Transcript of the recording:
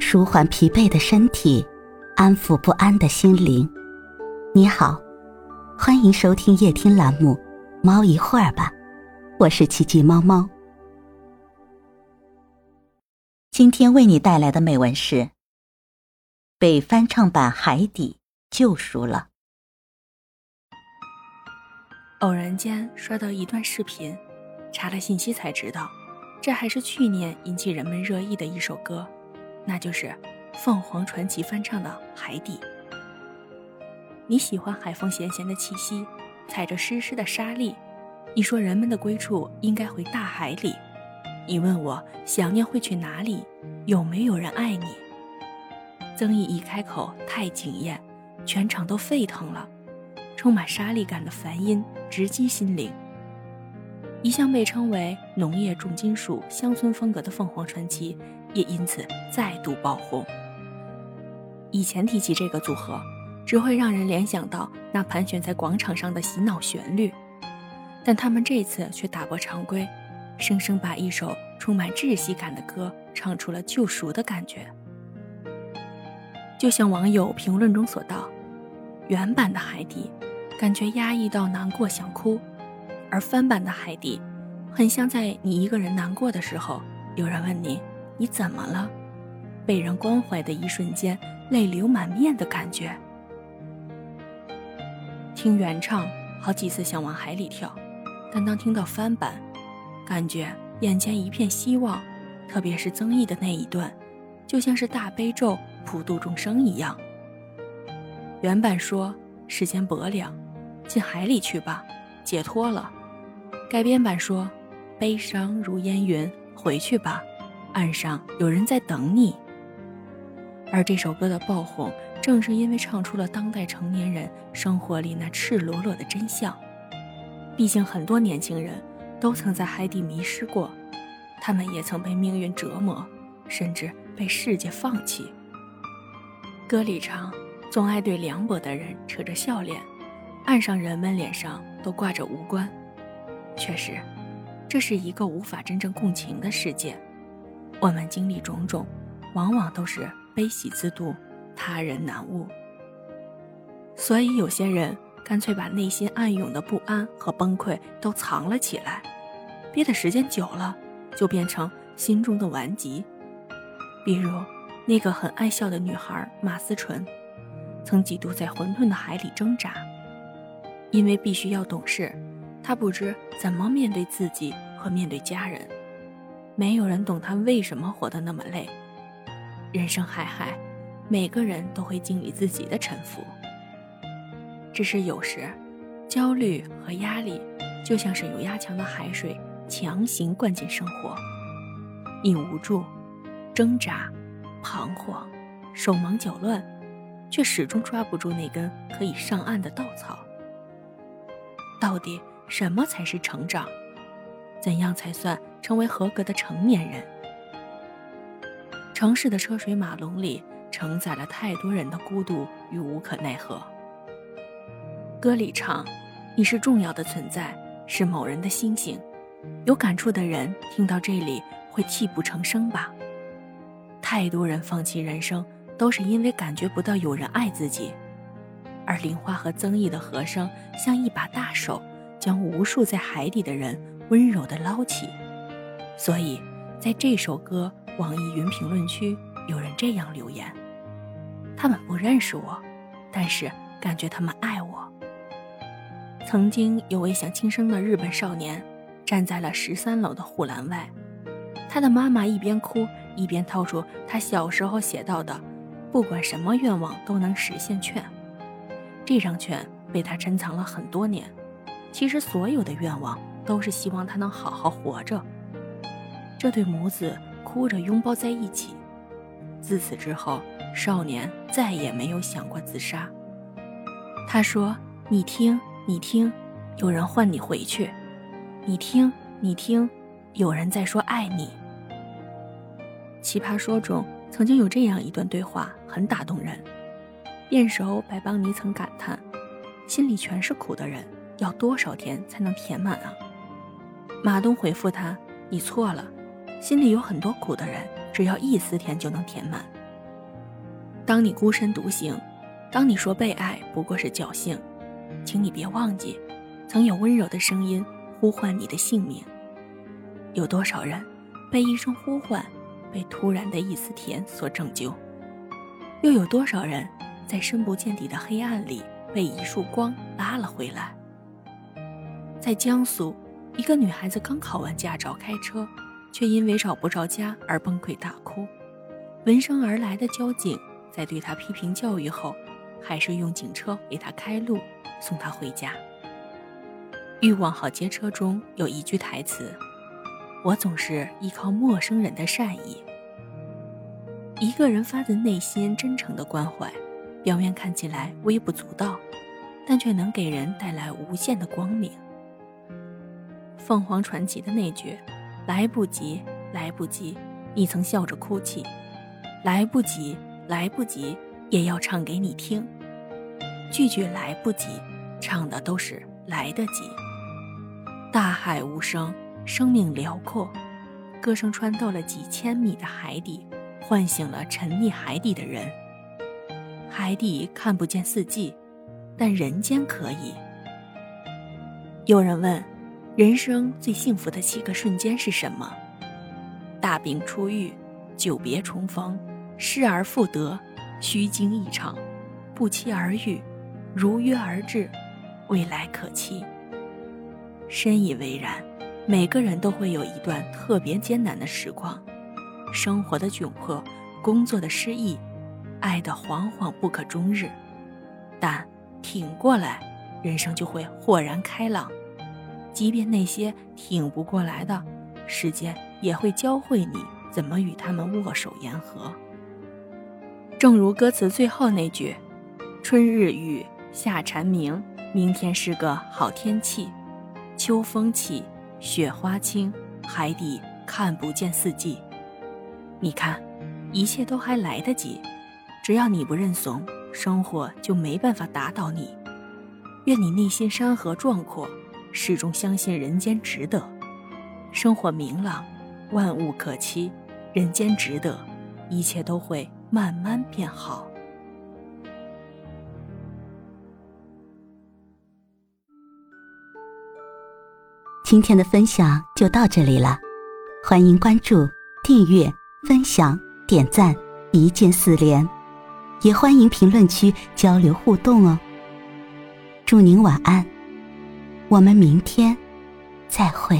舒缓疲惫的身体，安抚不安的心灵。你好，欢迎收听夜听栏目《猫一会儿吧》，我是奇迹猫猫。今天为你带来的美文是：被翻唱版《海底》救赎了。偶然间刷到一段视频，查了信息才知道。这还是去年引起人们热议的一首歌，那就是凤凰传奇翻唱的《海底》。你喜欢海风咸咸的气息，踩着湿湿的沙砾。你说人们的归处应该回大海里。你问我想念会去哪里？有没有人爱你？曾毅一开口太惊艳，全场都沸腾了，充满沙砾感的梵音直击心灵。一向被称为农业重金属乡村风格的凤凰传奇，也因此再度爆红。以前提起这个组合，只会让人联想到那盘旋在广场上的洗脑旋律，但他们这次却打破常规，生生把一首充满窒息感的歌唱出了救赎的感觉。就像网友评论中所道，原版的海底，感觉压抑到难过想哭。而翻版的海底，很像在你一个人难过的时候，有人问你你怎么了，被人关怀的一瞬间，泪流满面的感觉。听原唱，好几次想往海里跳，但当听到翻版，感觉眼前一片希望，特别是曾毅的那一段，就像是大悲咒普度众生一样。原版说世间薄凉，进海里去吧，解脱了。改编版说：“悲伤如烟云，回去吧，岸上有人在等你。”而这首歌的爆红，正是因为唱出了当代成年人生活里那赤裸裸的真相。毕竟很多年轻人都曾在海底迷失过，他们也曾被命运折磨，甚至被世界放弃。歌里唱：“总爱对凉薄的人扯着笑脸，岸上人们脸上都挂着无关。”确实，这是一个无法真正共情的世界。我们经历种种，往往都是悲喜自度，他人难悟。所以有些人干脆把内心暗涌的不安和崩溃都藏了起来，憋的时间久了，就变成心中的顽疾。比如那个很爱笑的女孩马思纯，曾几度在混沌的海里挣扎，因为必须要懂事。她不知怎么面对自己和面对家人，没有人懂他为什么活得那么累。人生海海，每个人都会经历自己的沉浮。只是有时，焦虑和压力就像是有压强的海水，强行灌进生活。你无助、挣扎、彷徨、手忙脚乱，却始终抓不住那根可以上岸的稻草。到底？什么才是成长？怎样才算成为合格的成年人？城市的车水马龙里，承载了太多人的孤独与无可奈何。歌里唱：“你是重要的存在，是某人的星星。”有感触的人听到这里会泣不成声吧？太多人放弃人生，都是因为感觉不到有人爱自己。而林花和曾毅的和声，像一把大手。将无数在海底的人温柔地捞起，所以在这首歌网易云评论区有人这样留言：他们不认识我，但是感觉他们爱我。曾经有位想轻生的日本少年，站在了十三楼的护栏外，他的妈妈一边哭一边掏出他小时候写到的“不管什么愿望都能实现”券，这张券被他珍藏了很多年。其实所有的愿望都是希望他能好好活着。这对母子哭着拥抱在一起。自此之后，少年再也没有想过自杀。他说：“你听，你听，有人唤你回去。你听，你听，有人在说爱你。”奇葩说中曾经有这样一段对话，很打动人。辩手白邦尼曾感叹：“心里全是苦的人。”要多少天才能填满啊？马东回复他：“你错了，心里有很多苦的人，只要一丝甜就能填满。当你孤身独行，当你说被爱不过是侥幸，请你别忘记，曾有温柔的声音呼唤你的姓名。有多少人被一声呼唤，被突然的一丝甜所拯救？又有多少人在深不见底的黑暗里被一束光拉了回来？在江苏，一个女孩子刚考完驾照开车，却因为找不着家而崩溃大哭。闻声而来的交警在对她批评教育后，还是用警车给她开路，送她回家。《欲望好街车》中有一句台词。我总是依靠陌生人的善意。一个人发自内心真诚的关怀，表面看起来微不足道，但却能给人带来无限的光明。凤凰传奇的那句“来不及，来不及”，你曾笑着哭泣；“来不及，来不及”，也要唱给你听。句句“来不及”，唱的都是来得及。大海无声。生命辽阔，歌声穿透了几千米的海底，唤醒了沉溺海底的人。海底看不见四季，但人间可以。有人问，人生最幸福的七个瞬间是什么？大病初愈，久别重逢，失而复得，虚惊一场，不期而遇，如约而至，未来可期。深以为然。每个人都会有一段特别艰难的时光，生活的窘迫，工作的失意，爱的惶惶不可终日。但挺过来，人生就会豁然开朗。即便那些挺不过来的，时间也会教会你怎么与他们握手言和。正如歌词最后那句：“春日雨，夏蝉鸣，明天是个好天气，秋风起。”雪花轻，海底看不见四季。你看，一切都还来得及，只要你不认怂，生活就没办法打倒你。愿你内心山河壮阔，始终相信人间值得。生活明朗，万物可期，人间值得，一切都会慢慢变好。今天的分享就到这里了，欢迎关注、订阅、分享、点赞，一键四连，也欢迎评论区交流互动哦。祝您晚安，我们明天再会。